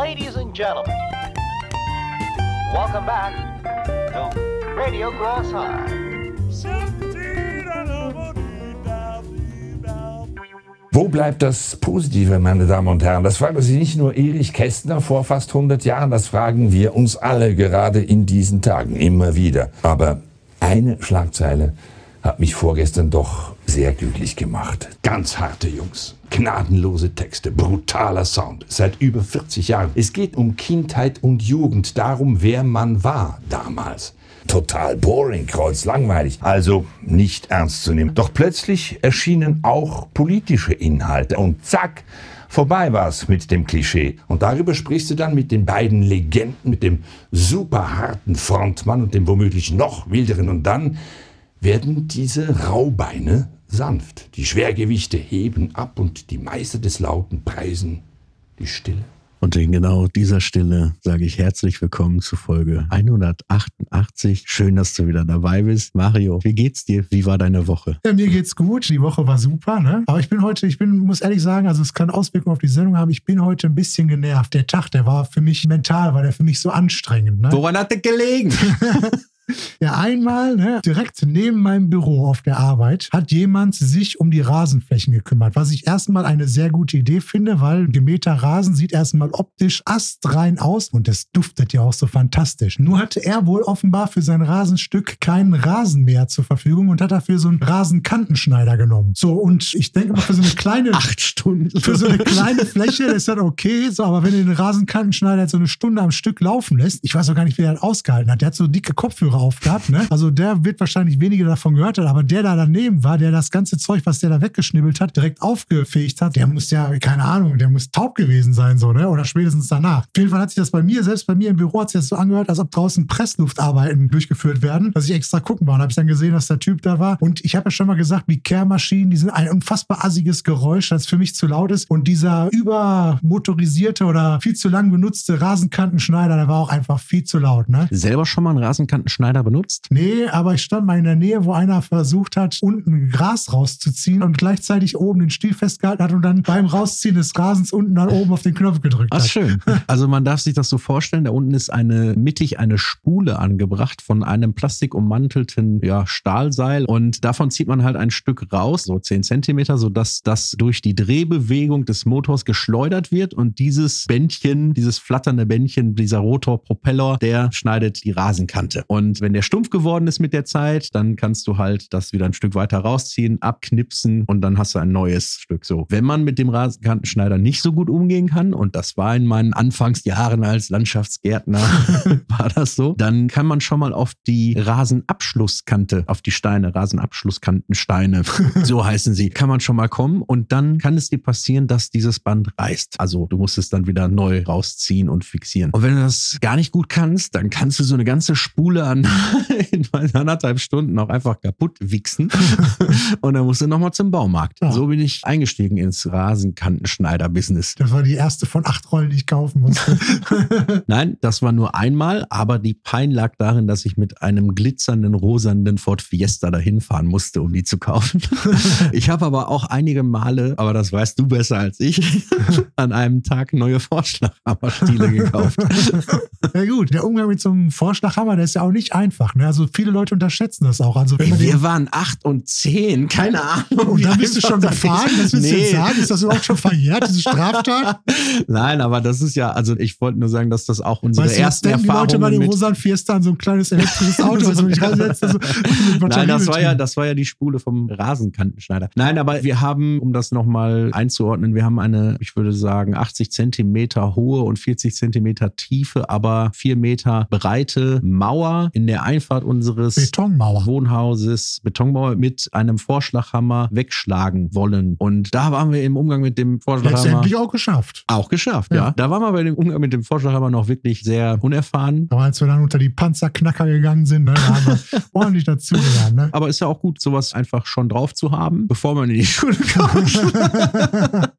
Ladies and gentlemen, welcome back to Radio Crossfire. Wo bleibt das Positive, meine Damen und Herren? Das fragt sich nicht nur Erich Kästner vor fast 100 Jahren, das fragen wir uns alle gerade in diesen Tagen immer wieder. Aber eine Schlagzeile hat mich vorgestern doch sehr glücklich gemacht. Ganz harte Jungs. Gnadenlose Texte, brutaler Sound, seit über 40 Jahren. Es geht um Kindheit und Jugend, darum, wer man war damals. Total boring, kreuzlangweilig, also nicht ernst zu nehmen. Doch plötzlich erschienen auch politische Inhalte und zack, vorbei war's mit dem Klischee. Und darüber sprichst du dann mit den beiden Legenden, mit dem super harten Frontmann und dem womöglich noch wilderen. Und dann werden diese Raubeine sanft. Die Schwergewichte heben ab und die Meister des Lauten preisen die Stille. Und in genau dieser Stille sage ich herzlich willkommen zu Folge 188. Schön, dass du wieder dabei bist. Mario, wie geht's dir? Wie war deine Woche? Ja, mir geht's gut. Die Woche war super, ne? Aber ich bin heute, ich bin, muss ehrlich sagen, also es kann Auswirkungen auf die Sendung haben. Ich bin heute ein bisschen genervt. Der Tag, der war für mich mental, war der für mich so anstrengend. Ne? Woran hat der gelegen? Ja, einmal, ne, direkt neben meinem Büro auf der Arbeit, hat jemand sich um die Rasenflächen gekümmert, was ich erstmal eine sehr gute Idee finde, weil gemähter Rasen sieht erstmal optisch astrein aus und es duftet ja auch so fantastisch. Nur hatte er wohl offenbar für sein Rasenstück keinen Rasenmäher zur Verfügung und hat dafür so einen Rasenkantenschneider genommen. So, und ich denke mal, für so eine kleine. Acht Stunden. Für so eine kleine Fläche ist das okay, so, aber wenn du den Rasenkantenschneider jetzt so eine Stunde am Stück laufen lässt, ich weiß auch gar nicht, wie er das ausgehalten hat. Der hat so dicke Kopfhörer aufgehabt, ne? Also der wird wahrscheinlich weniger davon gehört haben, aber der da daneben war, der das ganze Zeug, was der da weggeschnibbelt hat, direkt aufgefegt hat, der muss ja, keine Ahnung, der muss taub gewesen sein, so, ne? Oder spätestens danach. Auf jeden Fall hat sich das bei mir, selbst bei mir im Büro, hat sich das so angehört, als ob draußen Pressluftarbeiten durchgeführt werden, dass ich extra gucken war. Und habe ich dann gesehen, dass der Typ da war. Und ich habe ja schon mal gesagt, wie Kehrmaschinen, die sind ein unfassbar assiges Geräusch, das für mich zu laut ist. Und dieser übermotorisierte oder viel zu lang benutzte Rasenkantenschneider, der war auch einfach viel zu laut, ne? Selber schon mal einen Rasenkantenschneider benutzt? Nee, aber ich stand mal in der Nähe, wo einer versucht hat, unten Gras rauszuziehen und gleichzeitig oben den Stiel festgehalten hat und dann beim Rausziehen des Rasens unten dann oben auf den Knopf gedrückt Ach, hat. schön. Also man darf sich das so vorstellen, da unten ist eine mittig eine Spule angebracht von einem plastikummantelten ja, Stahlseil und davon zieht man halt ein Stück raus, so 10 Zentimeter, sodass das durch die Drehbewegung des Motors geschleudert wird und dieses Bändchen, dieses flatternde Bändchen, dieser Rotorpropeller, der schneidet die Rasenkante. Und wenn der stumpf geworden ist mit der Zeit, dann kannst du halt das wieder ein Stück weiter rausziehen, abknipsen und dann hast du ein neues Stück so. Wenn man mit dem Rasenkantenschneider nicht so gut umgehen kann, und das war in meinen Anfangsjahren als Landschaftsgärtner, war das so, dann kann man schon mal auf die Rasenabschlusskante, auf die Steine, Rasenabschlusskantensteine, so heißen sie, kann man schon mal kommen und dann kann es dir passieren, dass dieses Band reißt. Also du musst es dann wieder neu rausziehen und fixieren. Und wenn du das gar nicht gut kannst, dann kannst du so eine ganze Spule an in anderthalb Stunden auch einfach kaputt wichsen und dann musst du nochmal zum Baumarkt. Ja. So bin ich eingestiegen ins Rasenkantenschneider-Business. Das war die erste von acht Rollen, die ich kaufen musste. Nein, das war nur einmal, aber die Pein lag darin, dass ich mit einem glitzernden, rosanen Ford Fiesta dahin fahren musste, um die zu kaufen. Ich habe aber auch einige Male, aber das weißt du besser als ich, an einem Tag neue Vorschlaghammerstiele gekauft. ja gut, der Umgang mit so einem Vorschlaghammer, der ist ja auch nicht einfach. Ne? Also viele Leute unterschätzen das auch. Also den, Wir waren acht und zehn, keine Ahnung. und dann bist du schon gefahren, das willst du Nee. jetzt sagen? Ist das überhaupt schon verjährt, diese Straftat? Nein, aber das ist ja, also ich wollte nur sagen, dass das auch unsere Weißt du, was ersten denken die Leute bei Erfahrungen Rosan Fiesta an so ein kleines elektrisches Auto? also ich reise jetzt so mit Nein, das war ja, das war ja die Spule vom Rasenkantenschneider. Nein, aber wir haben, um das nochmal einzuordnen, wir haben eine, ich würde sagen, 80 Zentimeter hohe und 40 Zentimeter tiefe, aber vier Meter breite Mauer in der Einfahrt unseres Betonmauer. Wohnhauses, Betonmauer mit einem Vorschlaghammer wegschlagen wollen. Und da waren wir im Umgang mit dem Vorschlaghammer. Letztendlich auch geschafft. Auch geschafft, ja. Ja. Da waren wir bei dem Umgang mit dem Vorschlaghammer noch wirklich sehr unerfahren. Aber als wir dann unter die Panzerknacker gegangen sind, ne, da haben wir ordentlich dazugelernt. Ne? Aber ist ja auch gut, sowas einfach schon drauf zu haben, bevor man in die Schule kommt.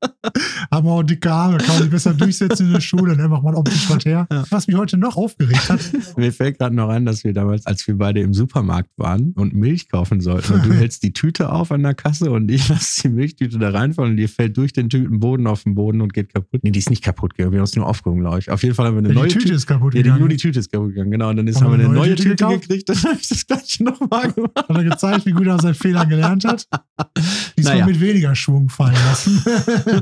haben wir auch dicke Arme, kann man sich besser durchsetzen in der Schule, ne? macht man optisch was her. Was mich heute noch aufgeregt hat, Mir fällt gerade noch ein, dass wir damals, als wir beide im Supermarkt waren und Milch kaufen sollten. Und du hältst die Tüte auf an der Kasse und ich lasse die Milchtüte da reinfallen und die fällt durch den Tütenboden auf den Boden und geht kaputt. Nee, die ist nicht kaputt gegangen. Wir haben es nur aufgehoben, glaube ich. Auf jeden Fall haben wir eine Ja, neue die Tüte ist kaputt Ja, die, gegangen. nur die Tüte ist kaputt gegangen, genau. Und dann ist, Haben haben wir eine neue neue Tüte, Tüte gekriegt. Dann habe ich das gleiche nochmal gemacht. Hat er gezeigt, wie gut er aus seinen Fehlern gelernt hat? Diesmal Naja. mit weniger Schwung fallen lassen.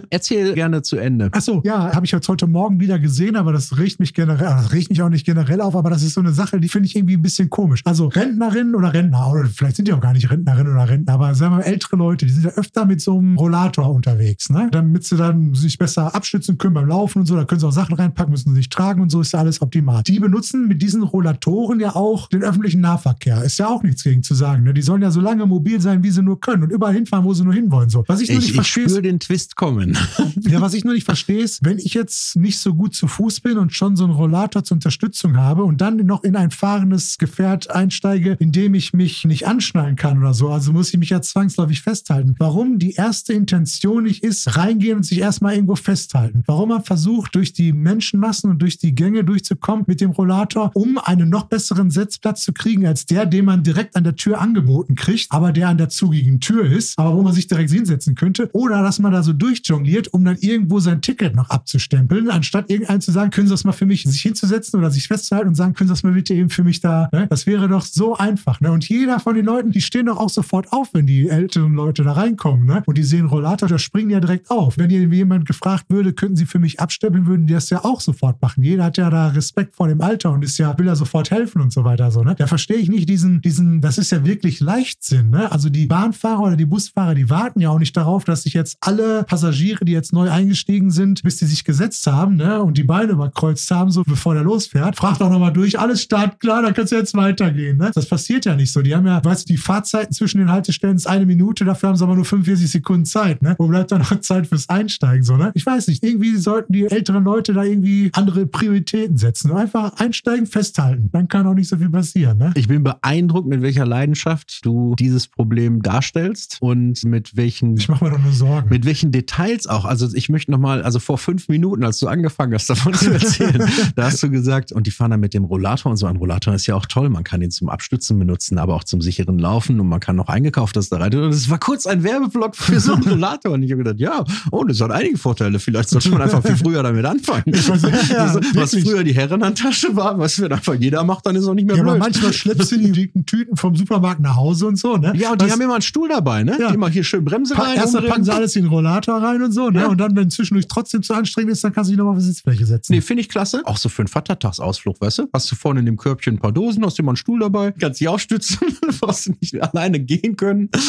Erzähl gerne zu Ende. Achso, ja, habe ich jetzt heute Morgen wieder gesehen, aber das riecht mich generell, ah, das riecht mich auch nicht generell auf, aber das ist so eine Sache, die finde ich irgendwie ein bisschen komisch. Also Rentnerinnen oder Rentner, oder vielleicht sind die auch gar nicht Rentnerinnen oder Rentner, aber sagen wir mal ältere Leute, die sind ja öfter mit so einem Rollator unterwegs, ne? Damit sie dann sich besser abstützen können beim Laufen und so, da können sie auch Sachen reinpacken, müssen sie sich tragen und so, ist ja alles optimal. Die benutzen mit diesen Rollatoren ja auch den öffentlichen Nahverkehr. Ist ja auch nichts gegen zu sagen, ne? Die sollen ja so lange mobil sein, wie sie nur können und überall hinfahren, wo sie nur hinwollen. So. Was ich, nur Ich, nicht ich verstehe, ist- spüre den Twist kommen. ja, was ich nur nicht verstehe, ist, wenn ich jetzt nicht so gut zu Fuß bin und schon so einen Rollator zur Unterstützung habe und dann noch in ein fahrendes Gefährt einsteige, in dem ich mich nicht anschnallen kann oder so, also muss ich mich ja zwangsläufig festhalten. Warum die erste Intention nicht ist, reingehen und sich erstmal irgendwo festhalten. Warum man versucht, durch die Menschenmassen und durch die Gänge durchzukommen mit dem Rollator, um einen noch besseren Sitzplatz zu kriegen, als der, den man direkt an der Tür angeboten kriegt, aber der an der zugigen Tür ist, aber wo man sich direkt hinsetzen könnte. Oder dass man da so durchjongliert, um dann irgendwo sein Ticket noch abzustempeln, anstatt irgendeinen zu sagen, können Sie das mal für mich, sich hinzusetzen oder sich festzuhalten und sagen, können Sie das mal bitte eben für mich da. Ne? Das wäre doch so einfach. Ne? Und jeder von den Leuten, die stehen doch auch sofort auf, wenn die älteren Leute da reinkommen. Ne? Und die sehen Rollator, da springen ja direkt auf. Wenn jemand gefragt würde, könnten Sie für mich abstempeln, würden die das ja auch sofort machen. Jeder hat ja da Respekt vor dem Alter und ist ja, will ja sofort helfen und so weiter. So, ne? Da verstehe ich nicht diesen, diesen, das ist ja wirklich Leichtsinn. Ne? Also die Bahnfahrer oder die Busfahrer, die warten ja auch nicht darauf, dass sich jetzt alle Passagiere, die jetzt neu eingestiegen sind, bis die sich gesetzt haben ne? und die Beine überkreuzt haben, so bevor der losfährt, fragt auch nochmal durch, alles startklar, dann kannst du jetzt weitergehen. Ne? Das passiert ja nicht so. Die haben ja, weißt du, die Fahrzeiten zwischen den Haltestellen ist eine Minute, dafür haben sie aber nur 45 Sekunden Zeit. Ne? Wo bleibt dann noch Zeit fürs Einsteigen? So, ne? Ich weiß nicht, irgendwie sollten die älteren Leute da irgendwie andere Prioritäten setzen. Einfach einsteigen, festhalten. Dann kann auch nicht so viel passieren. Ne? Ich bin beeindruckt, mit welcher Leidenschaft du dieses Problem darstellst und mit welchen Ich mache mir doch nur Sorgen. mit welchen Details auch. Also ich möchte nochmal, also vor fünf Minuten, als du angefangen hast, davon zu erzählen, da hast du gesagt, und die fahren dann mit dem Rollator und so. Ein Rollator ist ja auch toll. Man kann ihn zum Abstützen benutzen, aber auch zum sicheren Laufen und man kann noch eingekauftes da rein. Und es war kurz ein Werbeblock für so einen Rollator. Und ich habe gedacht, ja, oh, das hat einige Vorteile. Vielleicht sollte man einfach viel früher damit anfangen. weiß, ja, Das- was früher die Herrenhandtasche war, was wenn einfach jeder macht, dann ist auch nicht mehr Ja, aber blöd. manchmal schleppst du die dicken Tüten vom Supermarkt nach Hause und so, ne? ja, und die Was- haben immer einen Stuhl dabei, ne? Ja. Die mal hier schön Bremse Pa rein. erstmal packen sie alles in den Rollator rein und so, ne? Und dann, wenn zwischendurch trotzdem zu anstrengend ist, dann kannst du dich nochmal auf die Sitzfläche setzen. Nee, finde ich klasse. Auch so für einen Vatertagsausflug, weißt du? Hast du vorne in dem Körbchen ein paar Dosen, hast du immer einen Stuhl dabei, kannst dich aufstützen, brauchst du nicht alleine gehen können.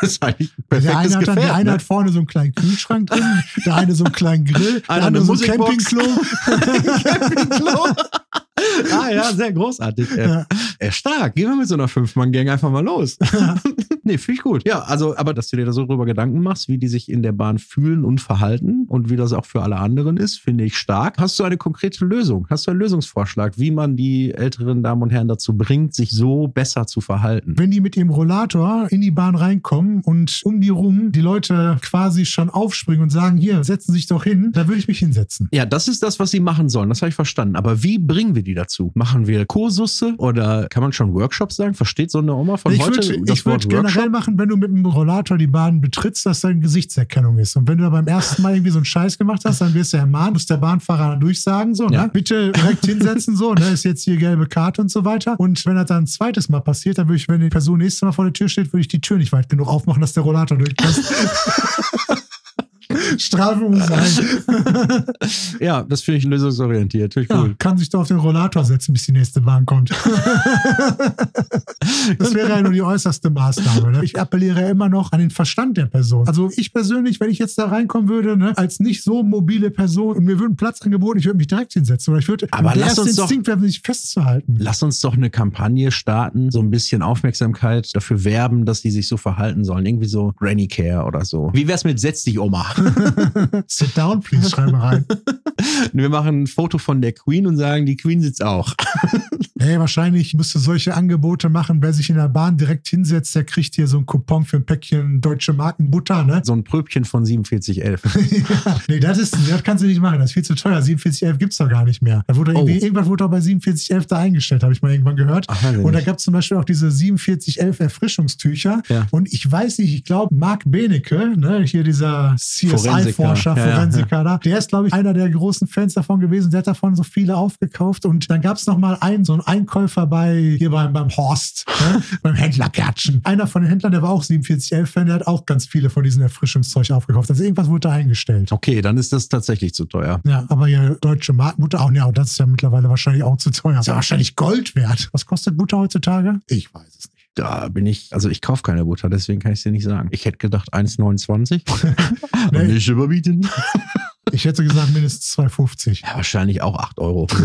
Das ist eigentlich ein der perfektes eine hat dann, Gefährt. der eine ne? hat vorne so einen kleinen Kühlschrank drin, der eine so einen kleinen Grill, der Einer andere eine so ein Musikbox. Campingklo. Campingklo. ah ja, sehr großartig. Äh, Ja. äh, stark. Gehen wir mit so einer Fünf-Mann-Gang einfach mal los. nee, finde ich gut. Ja, also, aber dass du dir da so drüber Gedanken machst, wie die sich in der Bahn fühlen und verhalten und wie das auch für alle anderen ist, finde ich stark. Hast du eine konkrete Lösung? Hast du einen Lösungsvorschlag, wie man die älteren Damen und Herren dazu bringt, sich so besser zu verhalten? Wenn die mit ihrem Rollator in die Bahn reinkommen und um die rum die Leute quasi schon aufspringen und sagen, hier, setzen Sie sich doch hin, da würde ich mich hinsetzen. Ja, das ist das, was sie machen sollen. Das habe ich verstanden. Aber wie bringen wir die dazu? Machen wir Kursusse oder kann man schon Workshops sagen? Versteht so eine Oma von ich heute würde das ich würd Wort generell machen, wenn du mit dem Rollator die Bahn betrittst, dass deine Gesichtserkennung ist. Und wenn du da beim ersten Mal irgendwie so einen Scheiß gemacht hast, dann wirst du ermahnt, muss der Bahnfahrer dann durchsagen, so, Ja. ne? Bitte direkt hinsetzen, so, ne? Ist jetzt hier gelbe Karte und so weiter. Und wenn das dann ein zweites Mal passiert, dann würde ich, wenn die Person nächstes Mal vor der Tür steht, würde ich die Tür nicht weit genug aufmachen, dass der Rollator durchpasst. Strafe muss sein. Ja, das finde ich lösungsorientiert. Finde ich Ja, cool. kann sich da auf den Rollator setzen, bis die nächste Bahn kommt. das wäre ja nur die äußerste Maßnahme. Ne? Ich appelliere ja immer noch an den Verstand der Person. Also ich persönlich, wenn ich jetzt da reinkommen würde, ne, als nicht so mobile Person und mir würde ein Platz angeboten, ich würde mich direkt hinsetzen. Oder ich würde Aber lass uns doch- Instinkt wäre, sich festzuhalten. Lass uns doch eine Kampagne starten, so ein bisschen Aufmerksamkeit dafür werben, dass die sich so verhalten sollen. Irgendwie so Granny Care oder so. Wie wär's mit Setz dich, Oma? Sit down, please, schreibe rein. Wir machen ein Foto von der Queen und sagen, die Queen sitzt auch. Ey, wahrscheinlich musst du solche Angebote machen. Wer sich in der Bahn direkt hinsetzt, der kriegt hier so ein Coupon für ein Päckchen deutsche Marken Butter, ne? So ein Pröbchen von 4711. ja. Nee, das ist, das kannst du nicht machen. Das ist viel zu teuer. 4711 gibt's doch gar nicht mehr. Da wurde Oh. irgendwas wurde doch bei 4711 da eingestellt, habe ich mal irgendwann gehört. Ach, Und da gab es zum Beispiel auch diese 4711 Erfrischungstücher. Ja. Und ich weiß nicht, ich glaube, Marc Benecke, ne, hier dieser CSI-Forscher, Forensiker. Ja. Forensiker da, der ist, glaube ich, einer der großen Fans davon gewesen. Der hat davon so viele aufgekauft. Und dann gab es noch mal einen, so einen Einkäufer bei, hier beim, beim Horst, ne, beim Händler Gärtchen. Einer von den Händlern, der war auch 4711-Fan, der hat auch ganz viele von diesen Erfrischungszeug aufgekauft. Also irgendwas wurde da eingestellt. Okay, dann ist das tatsächlich zu teuer. Ja, aber ja, deutsche Markenbutter auch, ja, und das ist ja mittlerweile wahrscheinlich auch zu teuer. Ist ja wahrscheinlich Gold wert. Was kostet Butter heutzutage? Ich weiß es nicht. Da bin ich, also ich kaufe keine Butter, deswegen kann ich es dir nicht sagen. Ich hätte gedacht 1,29. Nee. Nicht überbieten. Ich hätte gesagt mindestens 2,50. Ja, wahrscheinlich auch 8 Euro.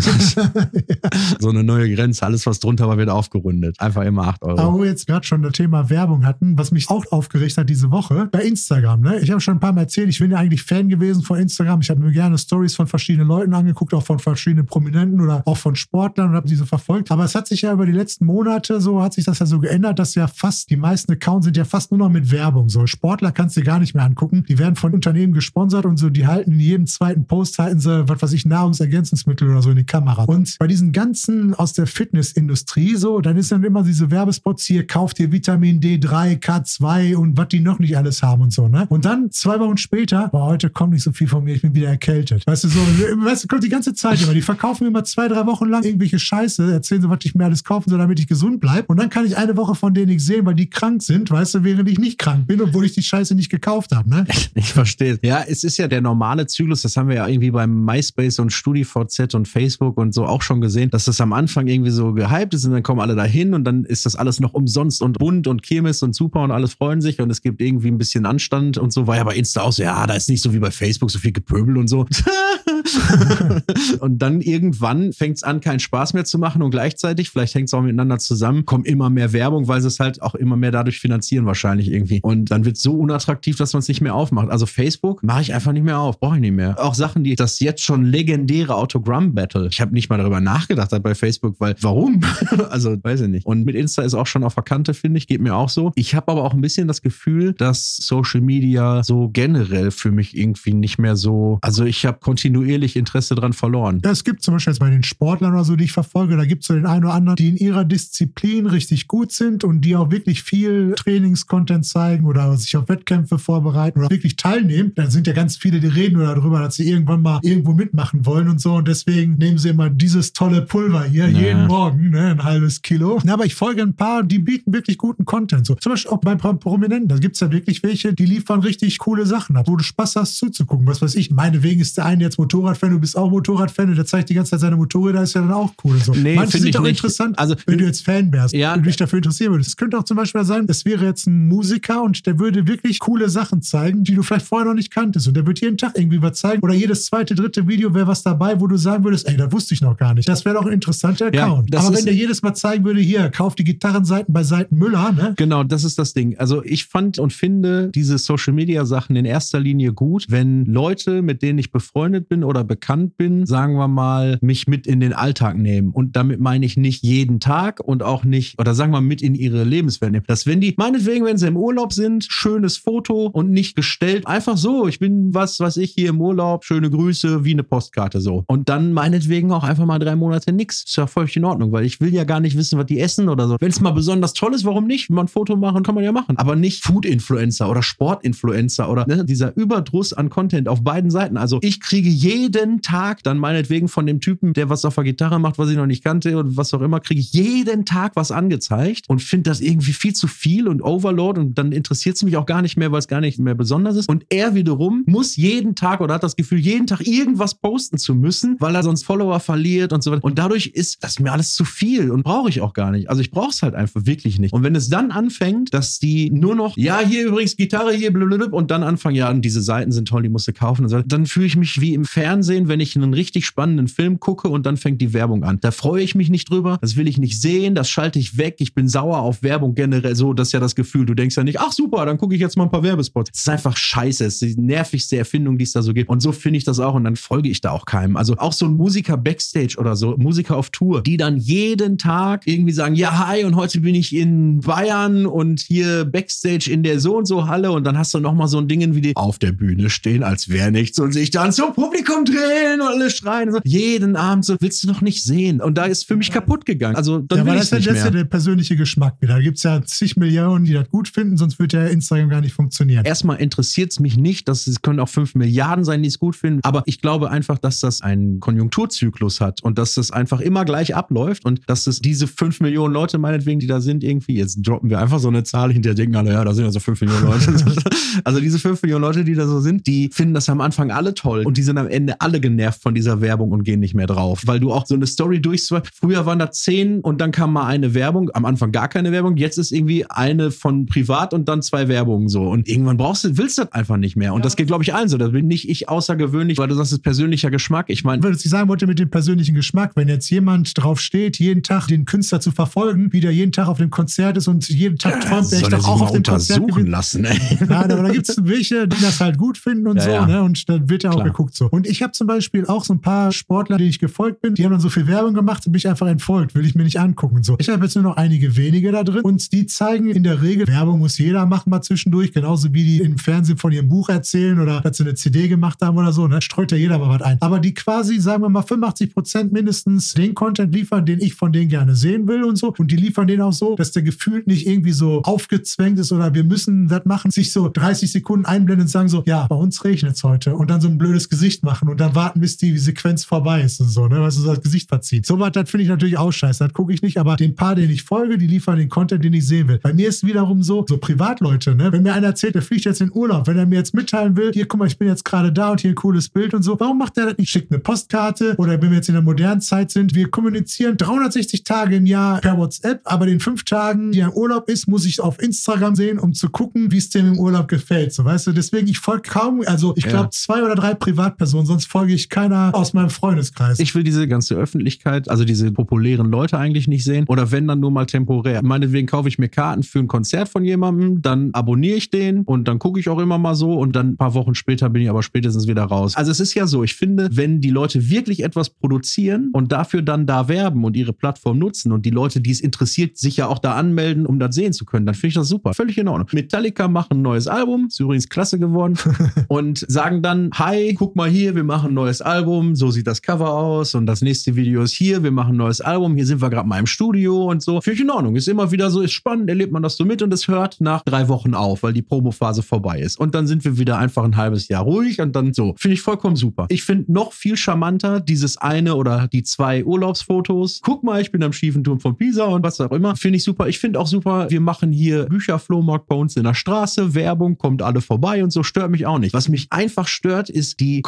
so eine neue Grenze. Alles, was drunter war, wird aufgerundet. Einfach immer 8 Euro. Aber wo wir jetzt gerade schon das Thema Werbung hatten, was mich auch aufgeregt hat diese Woche, bei Instagram. Ne? Ich habe schon ein paar Mal erzählt, ich bin ja eigentlich Fan gewesen von Instagram. Ich habe mir gerne Stories von verschiedenen Leuten angeguckt, auch von verschiedenen Prominenten oder auch von Sportlern und habe diese verfolgt. Aber es hat sich ja über die letzten Monate so, hat sich das ja so geändert, dass ja fast die meisten Accounts sind ja fast nur noch mit Werbung. So Sportler kannst du dir gar nicht mehr angucken. Die werden von Unternehmen gesponsert und so, die halten in jedem zweiten Post halten sie, was weiß ich, Nahrungsergänzungsmittel oder so in die Kamera. Und bei diesen ganzen aus der Fitnessindustrie so, dann ist dann immer diese Werbespots hier, kauft dir Vitamin D3, K2 und was die noch nicht alles haben und so, ne? Und dann zwei Wochen später, boah, heute kommt nicht so viel von mir, ich bin wieder erkältet. Weißt du, so, weißt du, kommt die ganze Zeit immer. Die verkaufen mir immer zwei, drei Wochen lang irgendwelche Scheiße, erzählen so, was ich mir alles kaufen soll, damit ich gesund bleibe. Und dann kann ich eine Woche von denen nicht sehen, weil die krank sind, weißt du, während ich nicht krank bin, obwohl ich die Scheiße nicht gekauft habe, ne? Ich verstehe. Ja, es ist ja der normale Zyklus, das haben wir ja irgendwie beim MySpace und StudiVZ und Facebook und so auch schon gesehen, dass das am Anfang irgendwie so gehypt ist und dann kommen alle dahin und dann ist das alles noch umsonst und bunt und Kirmes und super und alles freuen sich und es gibt irgendwie ein bisschen Anstand und so. War ja bei Insta auch so, ja, da ist nicht so wie bei Facebook so viel Gepöbel und so. und dann irgendwann fängt es an, keinen Spaß mehr zu machen und gleichzeitig, vielleicht hängt es auch miteinander zusammen, kommt immer mehr Werbung, weil sie es halt auch immer mehr dadurch finanzieren wahrscheinlich irgendwie. Und dann wird es so unattraktiv, dass man es nicht mehr aufmacht. Also Facebook mache ich einfach nicht mehr auf, brauche ich nicht mehr. Auch Sachen, die das jetzt schon legendäre Autogramm-Battle. Ich habe nicht mal darüber nachgedacht bei Facebook, weil warum? also weiß ich nicht. Und mit Insta ist auch schon auf der Kante, finde ich, geht mir auch so. Ich habe aber auch ein bisschen das Gefühl, dass Social Media so generell für mich irgendwie nicht mehr so, also ich habe kontinuierlich Interesse dran verloren. Ja, es gibt zum Beispiel jetzt bei den Sportlern oder so, die ich verfolge, da gibt es so den einen oder anderen, die in ihrer Disziplin richtig gut sind und die auch wirklich viel Trainingscontent zeigen oder sich auf Wettkämpfe vorbereiten oder wirklich teilnehmen. Da sind ja ganz viele, die reden nur darüber, dass sie irgendwann mal irgendwo mitmachen wollen und so. Und deswegen nehmen sie immer dieses tolle Pulver hier Ja. jeden Morgen, ne, ein halbes Kilo. Na, aber ich folge ein paar, die bieten wirklich guten Content. So, zum Beispiel auch bei Pro- Prominenten. Da gibt es ja wirklich welche, die liefern richtig coole Sachen ab, wo du Spaß hast zuzugucken. Was weiß ich. Meinetwegen ist der eine jetzt Motorradfan, du bist auch Motorradfan und der zeigt die ganze Zeit seine Motorräder, ist ja dann auch cool. So. Nee, Manche sind ich auch nicht. interessant, Also- wenn du jetzt Fan wärst Ja. und du dich dafür interessieren würdest. Es könnte auch zum Beispiel sein, es wäre jetzt ein Musiker und der würde wirklich coole Sachen zeigen, die du vielleicht vorher noch nicht kanntest. Und der wird jeden Tag irgendwie was zeigen. Oder jedes zweite, dritte Video wäre was dabei, wo du sagen würdest, ey, das wusste ich noch gar nicht. Das wäre doch ein interessanter Ja, Account. das Aber wenn der jedes Mal zeigen würde, hier, kauf die Gitarrenseiten bei Seiten Müller, ne? Genau, das ist das Ding. Also ich fand und finde diese Social Media Sachen in erster Linie gut, wenn Leute, mit denen ich befreundet bin oder bekannt bin, sagen wir mal, mich mit in den Alltag nehmen. Und damit meine ich nicht jeden Tag und auch nicht, oder sagen wir mit in ihre Lebenswelt nehmen. Dass wenn die, meinetwegen, wenn sie im Urlaub sind, schönes Foto und nicht gestellt, einfach so, ich bin was, was ich hier im Urlaub, schöne Grüße, wie eine Postkarte so. Und dann meinetwegen auch einfach mal drei Monate nix. Ist ja völlig in Ordnung, weil ich will ja gar nicht wissen, was die essen oder so. Wenn es mal besonders toll ist, warum nicht? Wenn man ein Foto machen, kann man ja machen. Aber nicht Food-Influencer oder Sport-Influencer oder ne, dieser Überdruss an Content auf beiden Seiten. Also ich kriege jeden Tag dann meinetwegen von dem Typen, der was auf der Gitarre macht, was ich noch nicht kannte und was auch immer, kriege ich jeden Tag was angezeigt und finde das irgendwie viel zu viel und Overload und dann interessiert es mich auch gar nicht mehr, weil es gar nicht mehr besonders ist. Und er wiederum muss jeden Tag oder hat das Gefühl, jeden Tag irgendwas posten zu müssen, weil er sonst Follower verliert und so weiter. Und dadurch ist das mir alles zu viel und brauche ich auch gar nicht. Also ich brauche es halt einfach wirklich nicht. Und wenn es dann anfängt, dass die nur noch, ja, hier übrigens Gitarre, hier blablabla, und dann anfangen, ja, und diese Seiten sind toll, die musst du kaufen so, dann fühle ich mich wie im Fernsehen, wenn ich einen richtig spannenden Film gucke und dann fängt die Werbung an. Da freue ich mich nicht drüber, das will ich nicht sehen, das schalte ich weg, ich bin sauer auf Werbung generell so, das ist ja das Gefühl. Du denkst ja nicht, ach super, dann gucke ich jetzt mal ein paar Werbespots. Das ist einfach scheiße, es ist die nervigste Erfindung, die es da so gibt. Und so finde ich das auch und dann folge ich da auch keinem. Also auch so ein Musiker Backstage oder so, Musiker auf Tour, die dann jeden Tag irgendwie sagen, ja, hi, und heute bin ich in Bayern und hier Backstage in der so und so Halle und dann hast du nochmal so ein Ding wie die auf der Bühne stehen, als wäre nichts und sich dann zum Publikum drehen und alle schreien. Und so. Jeden Abend so, willst du noch nicht sehen. Und da ist für mich kaputt gegangen. Also dann Ja, will das, ist ja- nicht das ist ja der persönliche Geschmack wieder. Da gibt es ja zig Millionen, die das gut finden, sonst würde ja Instagram gar nicht funktionieren. Erstmal interessiert es mich nicht, dass es können auch 5 Milliarden sein, die es gut finden, aber ich glaube einfach, dass das einen Konjunkturzyklus hat und dass das einfach immer gleich abläuft und dass es diese 5 Millionen Leute meinetwegen, die da sind, irgendwie, jetzt droppen wir einfach so eine Zahl, hinterher denken alle, ja, da sind also 5 Millionen Leute. also diese 5 Millionen Leute, die da so sind, die finden das am Anfang alle toll und die sind am Ende alle genervt von dieser Werbung und gehen nicht mehr drauf, weil du auch so eine Story durchswipest. Früher waren da 10 und dann kam mal eine Werbung, am Anfang gar keine Werbung, jetzt ist irgendwie eine von privat und dann zwei Werbungen so und irgendwann brauchst du, willst du das einfach nicht mehr und das geht glaube ich allen so, da bin nicht ich außergewöhnlich, weil du sagst, es ist persönlicher Geschmack. Ich meine, was ich sagen wollte mit dem persönlichen Geschmack, wenn jetzt jemand drauf steht, jeden Tag den Künstler zu verfolgen, wie der jeden Tag auf dem Konzert ist und jeden Tag träumt, der ich doch auch auf dem Konzert lassen. Ey. Nein, aber da gibt es welche, die das halt gut finden und Ja, so, ja. ne? Und dann wird ja auch geguckt so. Und ich habe zum Beispiel auch so ein paar Sportler, denen ich gefolgt bin, die haben dann so viel Werbung gemacht und bin ich einfach entfolgt, will ich mir nicht angucken und so. Ich habe jetzt nur noch einige wenige da drin und die zeigen in der Regel, Werbung muss jeder machen mal zwischendurch, genauso wie die im Fernsehen von ihrem Buch erzählen oder dass sie eine CD gemacht haben oder so, ne? Streut ja jeder mal was ein. Aber die quasi, sagen wir mal, 85 Prozent mindestens den Content liefern, den ich von denen gerne sehen will und so. Und die liefern den auch so, dass der gefühlt nicht irgendwie so aufgezwängt ist oder wir müssen das machen, sich so 30 Sekunden einblenden und sagen so, ja, bei uns regnet es heute und dann so ein blödes Gesicht machen und dann warten, bis die Sequenz vorbei ist und so, ne, was so das Gesicht verzieht. So was, das finde ich natürlich auch scheiße, das gucke ich nicht, aber den paar, denen ich folge, die liefern den Content, den ich sehen will. Bei mir ist wiederum so, so Privatleute, ne, wenn mir einer erzählt, der fliegt jetzt in Urlaub, wenn er mir jetzt mitteilen will, hier, guck mal, ich bin jetzt gerade da und hier ein cooles Bild und so, warum macht der das nicht? Schickt eine Postkarte oder wenn wir jetzt in der modernen Zeit sind, wir kommunizieren 360 Tage im Jahr per WhatsApp, aber den fünf Tagen, die er im Urlaub ist, muss ich auf Instagram sehen, um zu gucken, wie es dem im Urlaub gefällt. So, weißt du, deswegen, ich folge kaum, also ich Ja. glaube zwei oder drei Privatpersonen, sonst folge ich keiner aus meinem Freundeskreis. Ich will diese ganze Öffentlichkeit, also diese populären Leute eigentlich nicht sehen. Oder wenn dann nur mal temporär. Meinetwegen kaufe ich mir Karten für ein Konzert von jemandem, dann abonniere ich den und dann gucke ich auch immer mal so und dann ein paar Wochen später bin ich aber spätestens wieder raus. Also es ist ja so, ich finde, wenn die Leute wirklich etwas produzieren und dafür dann da werben und ihre Plattform nutzen und die Leute, die es interessiert, sich ja auch da anmelden, um das sehen zu können, dann finde ich das super. Völlig in Ordnung. Metallica machen ein neues Album, ist übrigens klasse geworden und sagen dann, hi, guck mal hier, wir machen ein neues Album, so sieht das Cover aus und das nächste Video ist hier, wir machen ein neues Album, hier sind wir gerade mal im Studio und so. Finde ich in Ordnung, ist immer wieder so, ist spannend, erlebt man das so mit und es hört nach drei Wochen auf, weil die Promophase vorbei ist. Und dann sind wir wieder einfach ein halbes Jahr ruhig und dann so. Finde ich vollkommen super. Ich finde noch viel charmanter dieses eine oder die zwei Urlaubsfotos. Guck mal, ich bin am schiefen Turm von Pisa und was auch immer. Finde ich super. Ich finde auch super, wir machen hier Bücherflohmarkt bei uns in der Straße, Werbung, kommt alle vorbei und so, stört mich auch nicht. Was mich einfach stört, ist die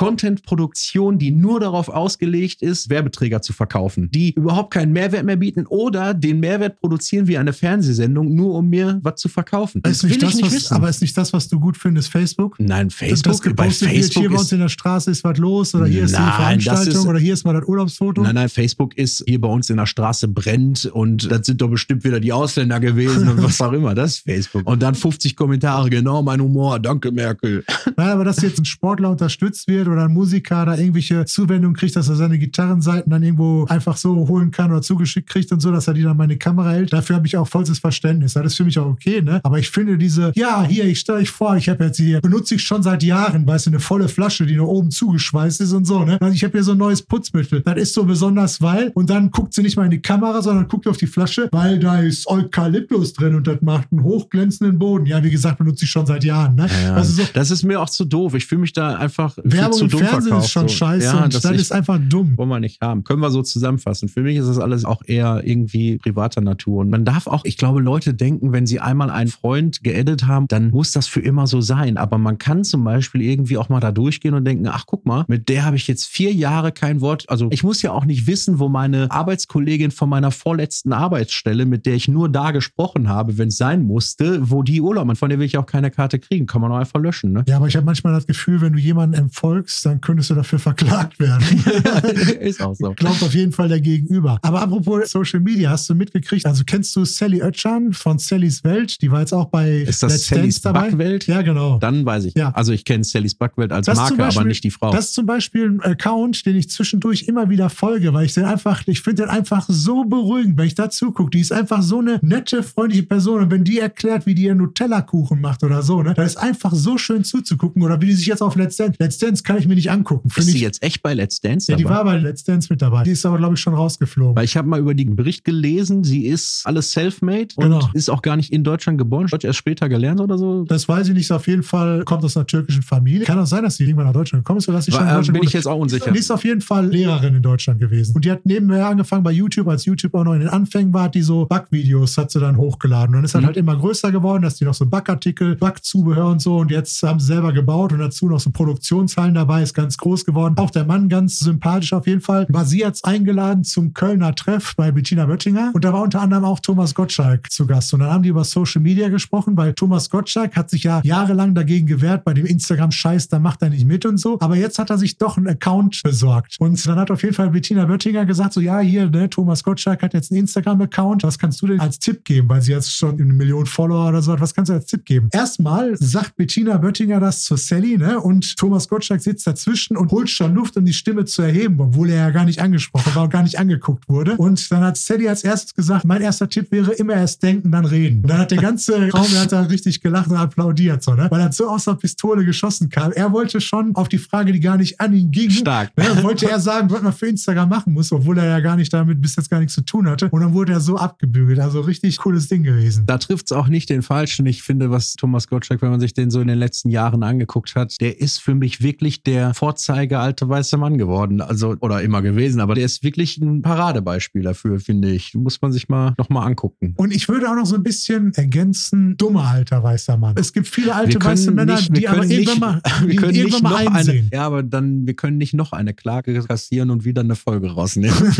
Content-Produktion, die nur darauf ausgelegt ist, Werbeträger zu verkaufen, die überhaupt keinen Mehrwert mehr bieten oder den Mehrwert produzieren wie eine Fernsehsendung, nur um mir was zu verkaufen. ist nicht das, was, wissen. aber ist nicht das, was du gut findest, Facebook? Nein, das Facebook, bei gepostet wird, Facebook hier bei uns ist in der Straße ist was los oder hier ist die Nein, das Veranstaltung ist- oder hier ist mal das Urlaubsfoto. Nein, nein, Facebook ist hier bei uns in der Straße brennt und das sind doch bestimmt wieder die Ausländer gewesen und was auch immer. Das ist Facebook. Und dann 50 Kommentare, genau mein Humor, danke Merkel. Nein, aber dass jetzt ein Sportler unterstützt wird oder ein Musiker da irgendwelche Zuwendungen kriegt, dass er seine Gitarrenseiten dann irgendwo einfach so holen kann oder zugeschickt kriegt und so, dass er die dann meine Kamera hält, dafür habe ich auch vollstes Verständnis. Das ist für mich auch okay, ne? Aber ich finde diese, ja, hier, ich stelle euch vor, ich habe jetzt hier, benutze ich schon seit Jahren, weißt du, eine volle Flasche, die nach oben zugeschweißt ist und so, ne? Also ich habe hier so ein neues Putzmittel. Das ist so besonders, weil, und dann guckt sie nicht mal in die Kamera, sondern guckt auf die Flasche, weil da ist Eukalyptus drin und das macht einen hochglänzenden Boden. Ja, wie gesagt, benutze ich schon seit Jahren, ne? Also so, das ist mir auch zu doof. Ich fühle mich da einfach viel Werbung zu dumm Fernsehen verkauft. ist schon scheiße Ja, und das ist einfach dumm. wollen wir nicht haben. Können wir so zusammenfassen. Für mich ist das alles auch eher irgendwie privater Natur. Und man darf auch, ich glaube, Leute denken, wenn sie einmal einen Freund geedit haben, dann muss das für immer so sein. Aber man kann zum Beispiel irgendwie auch mal da durchgehen und denken, ach guck mal, mit der habe ich jetzt vier Jahre kein Wort. Also ich muss ja auch nicht wissen, wo meine Arbeitskollegin von meiner vorletzten Arbeitsstelle, mit der ich nur da gesprochen habe, wenn es sein musste, wo die Urlaub, von der will ich auch keine Karte kriegen. Kann man auch einfach löschen, ne? Ja, aber ich habe manchmal das Gefühl, wenn du jemanden entfolgst, dann könntest du dafür verklagt werden. ist auch so. Glaubt auf jeden Fall der Gegenüber. Aber apropos Social Media, hast du mitgekriegt, also kennst du Sally Oetschan von Sallys Welt? Die war jetzt auch bei Ist das Let's Sallys Dance dabei. Backwelt? Ja, genau. Dann weiß ich. Ja. Also ich kenne Sallys Backwelt als Das Marke, Beispiel- aber nicht die Frau. Das ist zum Beispiel ein Account, den ich zwischendurch immer wieder folge, weil ich den einfach, ich finde den einfach so beruhigend, wenn ich da zugucke. Die ist einfach so eine nette, freundliche Person. Und wenn die erklärt, wie die ihren Nutella-Kuchen macht oder so, ne, da ist einfach so schön zuzugucken. Oder wie die sich jetzt auf Let's Dance, Let's Dance kann ich mir nicht angucken. ist Finde sie ich, jetzt echt bei Let's Dance ja, die dabei? war bei Let's Dance mit dabei. Die ist aber, glaube ich, schon rausgeflogen. Weil ich habe mal über den Bericht gelesen, sie ist alles self-made und Genau. ist auch gar nicht in Deutschland geboren, hat erst später gelernt oder so. Das weiß ich nicht. Auf jeden Fall kommt aus einer türkischen Familie. Kann auch sein, dass sie irgendwann nach Deutschland gekommen ist oder dass sie schon in War, äh, Deutschland bin ich jetzt auch unsicher. Die ist auf jeden Fall Lehrerin in Deutschland gewesen. Und die hat nebenher angefangen bei YouTube, als YouTube auch noch in den Anfängen war, hat die so Backvideos hat sie dann hochgeladen. Und dann ist halt Mhm. halt immer größer geworden, dass die noch so Backartikel, Backzubehör und so. Und jetzt haben sie selber gebaut und dazu noch so Produktionshallen dabei, ist ganz groß geworden. Auch der Mann ganz sympathisch auf jeden Fall. War sie jetzt eingeladen zum Kölner Treff bei Bettina Böttinger. Und da war unter anderem auch Thomas Gottschalk zu Gast. Und dann haben die über Social Media gesprochen, weil Thomas Gottschalk hat sich ja jahrelang dagegen gewehrt bei dem Instagram-Scheiß, da macht er nicht mit und so. Aber jetzt hat er sich doch einen Account besorgt. Und dann hat auf jeden Fall Bettina Böttinger gesagt, so ja, hier, ne, Thomas Gottschalk hat jetzt einen Instagram-Account. Was kannst du denn als Tipp geben? Weil sie jetzt schon eine Million Follower oder so hat. Was kannst du als Tipp geben? Erstmal sagt Bettina Böttinger das zu Sally, ne? Und Thomas Gottschalk sitzt dazwischen und holt schon Luft, um die Stimme zu erheben, obwohl er ja gar nicht angesprochen war und gar nicht angeguckt wurde. Und dann hat Sally als erstes gesagt, mein erster Tipp wäre immer erst denken, dann reden. Und dann hat der ganze Raum, der hat da richtig gelacht und applaudiert, so, ne? Weil er so aus der Pistole geschossen kam. Er wollte schon auf die Frage, die gar nicht an ihn ging, Stark. Ne, wollte er sagen, was man für Instagram machen muss, obwohl er ja gar nicht damit bis jetzt gar nichts zu tun hatte. Und dann wurde er so abgebügelt. Also richtig cooles Ding gewesen. Da trifft es auch nicht den Falschen. Ich finde, was Thomas Gottschalk, wenn man sich den so in den letzten Jahren angeguckt hat, der ist für mich wirklich der Vorzeige alte weiße Mann geworden. Also, oder immer gewesen, aber der ist wirklich ein Paradebeispiel dafür, finde ich. Muss man sich mal nochmal angucken. Und ich würde auch noch so ein bisschen ergänzen, dummer alter weißer Mann. Es gibt viele alte weiße Männer, nicht, die aber können irgendwann nicht, mal, wir können irgendwann nicht mal noch eine, einsehen. ja, aber dann, wir können nicht noch eine Klage kassieren und wieder eine Folge rausnehmen.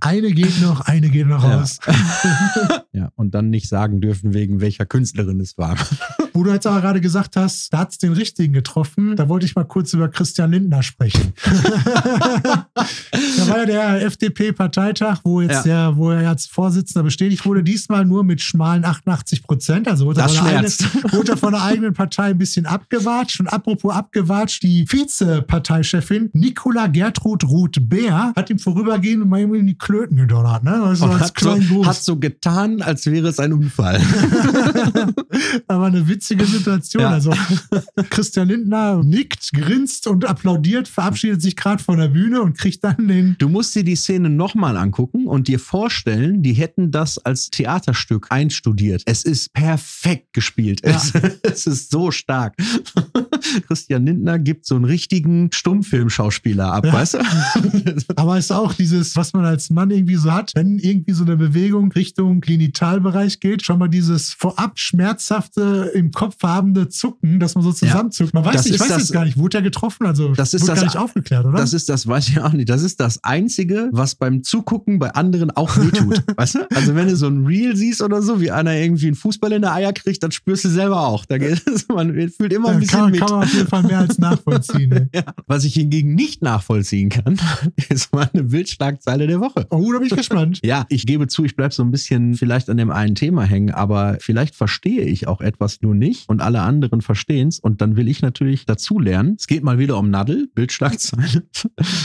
eine geht noch, eine geht noch Ja. raus. ja, und dann nicht sagen dürfen, wegen welcher Künstlerin es war. Wo du jetzt aber gerade gesagt hast, da hat es den richtigen getroffen. Da wollte ich mal kurz über Christian Lindner sprechen. da war ja der FDP-Parteitag, wo jetzt Ja. der, wo er als Vorsitzender bestätigt wurde, diesmal nur mit schmalen 88 Prozent. Also wurde er, Das von der schmerzt. eigenen, wurde er von der eigenen Partei ein bisschen abgewatscht. Und apropos abgewatscht, die Vize-Parteichefin Nicola Gertrud Ruth-Beer hat ihm vorübergehend mal irgendwie in die Klöten gedonnert. Ne? Also hat, so, hat so getan, als wäre es ein Unfall. Aber eine witzige Situation. Ja. Also Christian Lindner nickt, grinst und applaudiert, verabschiedet sich gerade von der Bühne und kriegt dann den. Du musst dir die Szene nochmal angucken und dir vorstellen, die hätten das als Theaterstück einstudiert. Es ist perfekt gespielt. Ja. Es, es ist so stark. Christian Lindner gibt so einen richtigen Stummfilmschauspieler ab, Ja. weißt du? Aber es ist auch dieses, was man als Mann irgendwie so hat, wenn irgendwie so eine Bewegung Richtung Genitalbereich geht, schon mal dieses vorab schmerzhafte im Kopf habende Zucken, dass man so zusammenzuckt. Man weiß, Das ich ist weiß das- jetzt gar nicht, wurde er getroffen? Also Das ist das- gar nicht aufgeklärt, oder? Das ist das, weiß ich auch nicht. Das ist das Einzige, was beim Zugucken bei anderen auch wehtut. weißt du? Also wenn du so ein Reel siehst oder so, wie einer irgendwie einen Fußball in der Eier kriegt, dann spürst du selber auch. Da geht man fühlt immer ein bisschen kann, mit. kann man auf jeden Fall mehr als nachvollziehen. Ja. Was ich hingegen nicht nachvollziehen kann, ist meine Bildschlagzeile der Woche. Oh, da bin ich gespannt. Ja, ich gebe zu, ich bleibe so ein bisschen vielleicht an dem einen Thema hängen, aber vielleicht verstehe ich auch etwas nur nicht und alle anderen verstehen es und dann will ich natürlich dazu lernen. Es geht mal wieder um Nadel, Bildschlagzeile.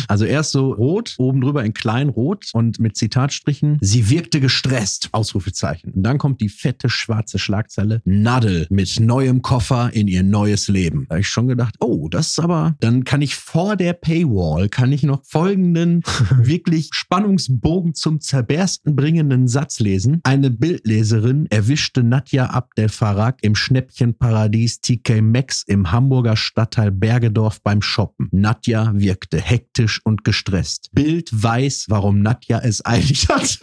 Also erst so rot, oben drüber in klein rot und mit Zitatstrichen. Sie wirkte gestresst, Ausrufezeichen. Und dann kommt die fette schwarze Schlagzeile. Nadel mit neuem Koffer in ihr neues Leben. Da habe ich schon gedacht, oh, das ist aber, dann kann ich vor der Paywall, kann ich noch folgenden wirklich Spannungsbogen zum Zerbersten bringenden Satz lesen. Eine Bildleserin erwischte Nadja Abdel Farag im Schnäppchenparadies TK Maxx im Hamburger Stadtteil Bergedorf beim Shoppen. Nadja wirkte hektisch und gestresst. Bild weiß, warum Nadja es eilig hatte.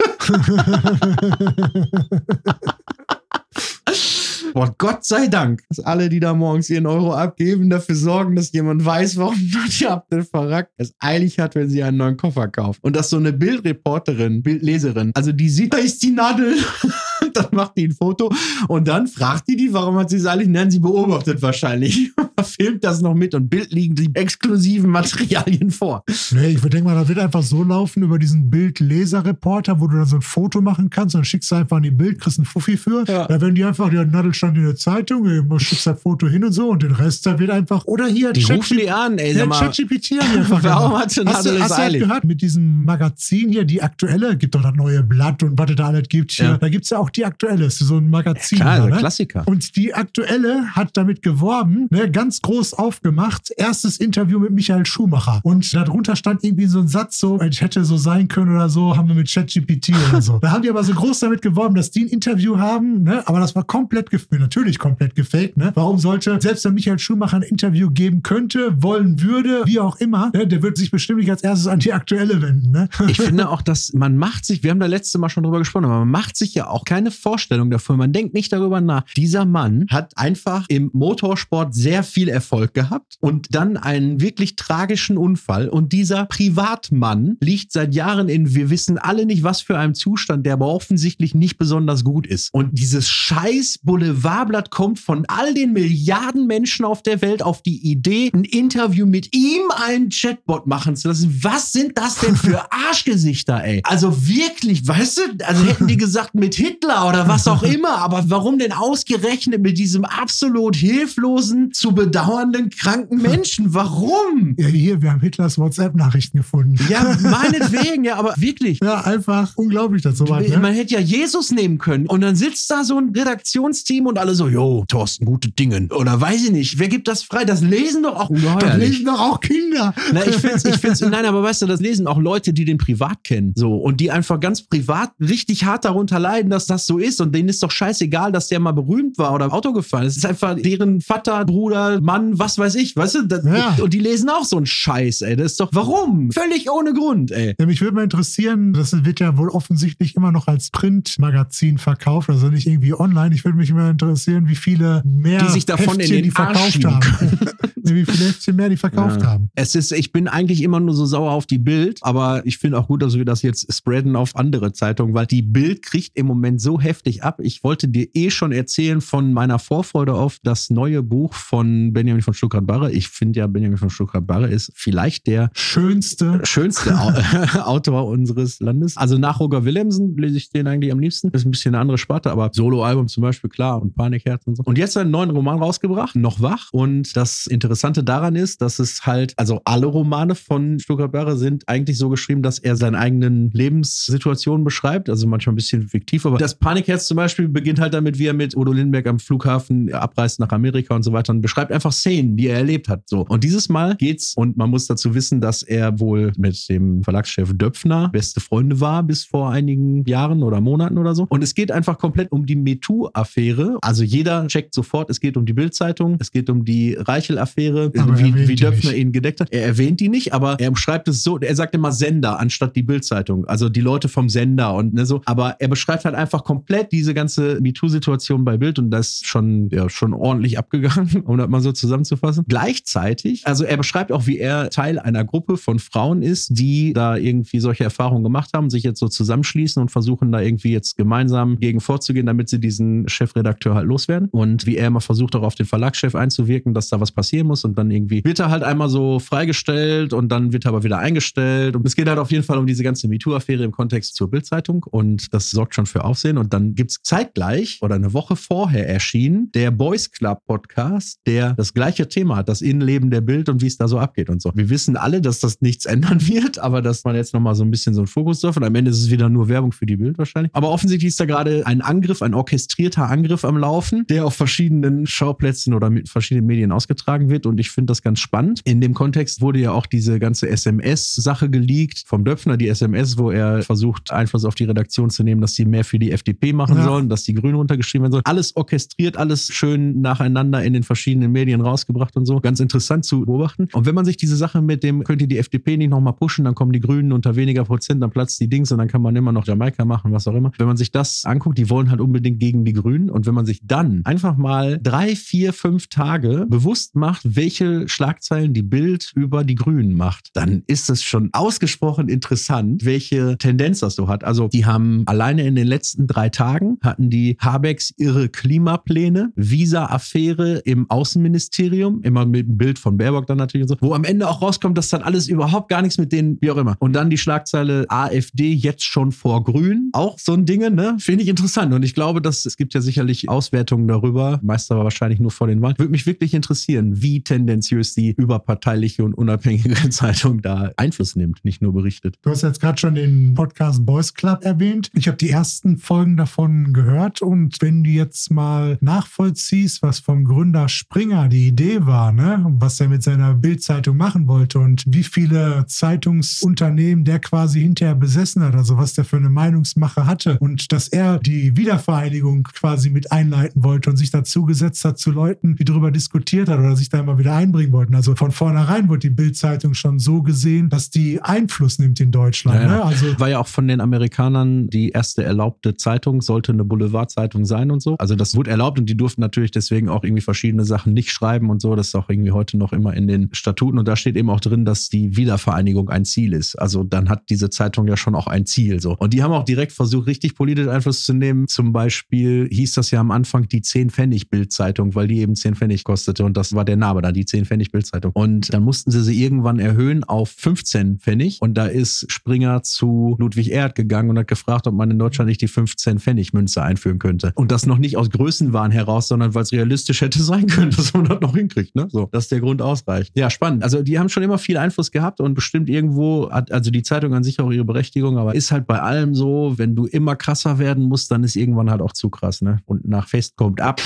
Boah, Gott sei Dank, dass alle, die da morgens ihren Euro abgeben, dafür sorgen, dass jemand weiß, warum Nadja Abdel Farag es eilig hat, wenn sie einen neuen Koffer kauft. Und dass so eine Bildreporterin, Bildleserin, also die sieht, da ist die Nadel. dann macht die ein Foto und dann fragt die die, warum hat sie es eilig? Nein, sie beobachtet wahrscheinlich, filmt das noch mit und Bild liegen die exklusiven Materialien vor. Nee, ich denke mal, da wird einfach so laufen über diesen Bild-Leser-Reporter, wo du dann so ein Foto machen kannst und dann schickst du einfach an die Bild, kriegst einen Fuffi für. Ja. Da werden die einfach, der Nadel stand in der Zeitung, man schickt das Foto hin und so und den Rest, da wird einfach, oder hier, Die Chat- rufen die an, ey, Ja, sag mal. ChatGPT einfach Warum hat denn hast du, Nadel hast du halt gehört, mit diesem Magazin hier, die aktuelle, gibt doch das neue Blatt und was es da alles gibt hier. Ja. Da gibt es ja auch die aktuelle, das ist so ein Magazin. Klar, da, ne? Klassiker. Und die aktuelle hat damit geworben, ne, ganz groß aufgemacht, erstes Interview mit Michael Schumacher. Und darunter stand irgendwie so ein Satz, so, ich hätte so sein können oder so, haben wir mit ChatGPT oder so. Da haben die aber so groß damit geworben, dass die ein Interview haben, ne, aber das war komplett natürlich komplett gefaked, ne. Warum sollte, selbst wenn Michael Schumacher ein Interview geben könnte, wollen würde, wie auch immer, ne, der wird sich bestimmt nicht als erstes an die aktuelle wenden, ne. Ich finde auch, dass man macht sich, wir haben da letzte Mal schon drüber gesprochen, aber man macht sich ja auch keine Vorstellung davon. Man denkt nicht darüber nach. Dieser Mann hat einfach im Motorsport sehr viel Erfolg gehabt und dann einen wirklich tragischen Unfall. Und dieser Privatmann liegt seit Jahren in, wir wissen alle nicht, was für einem Zustand, der aber offensichtlich nicht besonders gut ist. Und dieses scheiß Boulevardblatt kommt von all den Milliarden Menschen auf der Welt auf die Idee, ein Interview mit ihm, einen Chatbot machen zu lassen. Was sind das denn für Arschgesichter, ey? Also wirklich, weißt du, also hätten die gesagt mit Hitler oder was auch immer, aber warum denn ausgerechnet mit diesem absolut hilflosen, zu bedauernden, kranken Menschen? Warum? Ja, hier, wir haben Hitlers WhatsApp-Nachrichten gefunden. Ja, meinetwegen, ja, aber wirklich. Ja, einfach unglaublich, dass sowas, ne? Man hätte ja Jesus nehmen können. Und dann sitzt da so ein Redaktionsteam und alle so, jo, Thorsten, gute Dinge. Oder weiß ich nicht, wer gibt das frei? Das lesen doch auch Das ungeheuerlich. lesen doch auch Kinder. Na, ich find's, ich find's, nein, aber weißt du, das lesen auch Leute, die den privat kennen. So. Und die einfach ganz privat richtig hart darunter leiden, dass das so ist. Und denen ist doch scheißegal, dass der mal berühmt war oder Auto gefahren ist. Es ist einfach deren Vater, Bruder, Mann, was weiß ich. Weißt du? Das, Ja. Und die lesen auch so einen Scheiß, ey. Das ist doch, warum? Völlig ohne Grund, ey. Ja, mich würde mal interessieren, das wird ja wohl offensichtlich immer noch als Printmagazin verkauft, also nicht irgendwie online. Ich würde mich immer interessieren, wie viele mehr Die sich davon in Heftchen den die verkauft haben. wie viele Heftchen mehr die verkauft Ja. haben. Es ist, ich bin eigentlich immer nur so sauer auf die Bild, aber ich finde auch gut, dass wir das jetzt spreaden auf andere Zeitungen, weil die Bild kriegt im Moment so heftig ab. Ich wollte dir eh schon erzählen von meiner Vorfreude auf das neue Buch von Benjamin von Stuttgart-Barre. Ich finde ja, Benjamin von Stuttgart-Barre ist vielleicht der Schönste. schönste Au Autor unseres Landes. Also nach Roger Willemsen lese ich den eigentlich am liebsten. Das ist ein bisschen eine andere Sparte, aber Soloalbum zum Beispiel, klar, und Panikherz und so. Und jetzt einen neuen Roman rausgebracht, noch wach. Und das Interessante daran ist, dass es halt, also alle Romane von Stuttgart Barre sind eigentlich so geschrieben, dass er seine eigenen Lebenssituationen beschreibt. Also manchmal ein bisschen fiktiv, aber das Panikherz zum Beispiel beginnt halt damit, wie er mit Udo Lindenberg am Flughafen abreist nach Amerika und so weiter und beschreibt einfach Szenen, die er erlebt hat. So. Und dieses Mal geht's, und man muss dazu wissen, dass er wohl mit dem Verlagschef Döpfner beste Freunde war bis vor einigen Jahren oder Monaten oder so. Und es geht einfach komplett um die MeToo-Affäre. Also jeder checkt sofort, es geht um die Bildzeitung, es geht um die Reichel-Affäre, wie, wie Döpfner ihn gedeckt hat. Er erwähnt die nicht, aber er beschreibt es so, er sagt immer Sender anstatt die Bildzeitung. Also die Leute vom Sender und ne, so. Aber er beschreibt halt einfach komplett diese ganze MeToo-Situation bei Bild und das ist schon, ja, schon ordentlich abgegangen, um das mal so zusammenzufassen. Gleichzeitig, also er beschreibt auch, wie er Teil einer Gruppe von Frauen ist, die da irgendwie solche Erfahrungen gemacht haben, sich jetzt so zusammenschließen und versuchen da irgendwie jetzt gemeinsam gegen vorzugehen, damit sie diesen Chefredakteur halt loswerden. Und wie er immer versucht, auch auf den Verlagschef einzuwirken, dass da was passieren muss und dann irgendwie wird er halt einmal so freigestellt und dann wird er aber wieder eingestellt. Und es geht halt auf jeden Fall um diese ganze MeToo-Affäre im Kontext zur Bildzeitung und das sorgt schon für Aufsehen. Und dann gibt es zeitgleich oder eine Woche vorher erschienen der Boys Club Podcast, der das gleiche Thema hat, das Innenleben der Bild und wie es da so abgeht und so. Wir wissen alle, dass das nichts ändern wird, aber dass man jetzt nochmal so ein bisschen so einen Fokus drauf und am Ende ist es wieder nur Werbung für die Bild wahrscheinlich. Aber offensichtlich ist da gerade ein Angriff, ein orchestrierter Angriff am Laufen, der auf verschiedenen Schauplätzen oder mit verschiedenen Medien ausgetragen wird und ich finde das ganz spannend. In dem Kontext wurde ja auch diese ganze SMS-Sache geleakt vom Döpfner, die SMS, wo er versucht, Einfluss auf die Redaktion zu nehmen, dass sie mehr für die FDP machen Ja. sollen, dass die Grünen runtergeschrieben werden sollen. Alles orchestriert, alles schön nacheinander in den verschiedenen Medien rausgebracht und so. Ganz interessant zu beobachten. Und wenn man sich diese Sache mit dem, könnt ihr die FDP nicht nochmal pushen, dann kommen die Grünen unter weniger Prozent, dann platzt die Dings und dann kann man immer noch Jamaika machen, was auch immer. Wenn man sich das anguckt, die wollen halt unbedingt gegen die Grünen. Und wenn man sich dann einfach mal drei, vier, fünf Tage bewusst macht, welche Schlagzeilen die Bild über die Grünen macht, dann ist es schon ausgesprochen interessant, welche Tendenz das so hat. Also die haben alleine in den letzten drei Tagen hatten die Habecks ihre Klimapläne, Visa-Affäre im Innenministerium, immer mit einem Bild von Baerbock dann natürlich und so, wo am Ende auch rauskommt, dass dann alles überhaupt gar nichts mit denen, wie auch immer. Und dann die Schlagzeile AfD jetzt schon vor Grün. Auch so ein Ding, ne? Finde ich interessant. Und ich glaube, dass es gibt ja sicherlich Auswertungen darüber, meist aber wahrscheinlich nur vor den Wahlen. Würde mich wirklich interessieren, wie tendenziös die überparteiliche und unabhängige Zeitung da Einfluss nimmt, nicht nur berichtet. Du hast jetzt gerade schon den Podcast Boys Club erwähnt. Ich habe die ersten Folgen davon gehört und wenn du jetzt mal nachvollziehst, was vom Gründer Springer die Idee war, ne, was er mit seiner Bildzeitung machen wollte und wie viele Zeitungsunternehmen der quasi hinterher besessen hat, also was der für eine Meinungsmache hatte und dass er die Wiedervereinigung quasi mit einleiten wollte und sich dazu gesetzt hat zu Leuten, die darüber diskutiert hat oder sich da immer wieder einbringen wollten. Also von vornherein wurde die Bildzeitung schon so gesehen, dass die Einfluss nimmt in Deutschland. Ja, ja. Ne? Also War ja auch von den Amerikanern die erste erlaubte Zeitung, sollte eine Boulevardzeitung sein und so. Also das wurde erlaubt und die durften natürlich deswegen auch irgendwie verschiedene Sachen nicht schreiben und so. Das ist auch irgendwie heute noch immer in den Statuten. Und da steht eben auch drin, dass die Wiedervereinigung ein Ziel ist. Also dann hat diese Zeitung ja schon auch ein Ziel. So. Und die haben auch direkt versucht, richtig politisch Einfluss zu nehmen. Zum Beispiel hieß das ja am Anfang die 10 Pfennig Bildzeitung, weil die eben 10 Pfennig kostete. Und das war der Name dann, die 10 Pfennig Bildzeitung. Und dann mussten sie sie irgendwann erhöhen auf 15 Pfennig. Und da ist Springer zu Ludwig Erd gegangen und hat gefragt, ob man in Deutschland nicht die 15 Pfennig Münze einführen könnte. Und das noch nicht aus Größenwahn heraus, sondern weil es realistisch hätte sein können, dass man das noch hinkriegt. Ne? So, dass der Grund ausreicht. Ja, spannend. Also die haben schon immer viel Einfluss gehabt und bestimmt irgendwo hat also die Zeitung an sich auch ihre Berechtigung, aber ist halt bei allem so, wenn du immer krasser werden musst, dann ist irgendwann halt auch zu krass. Ne? Und nach Fest kommt ab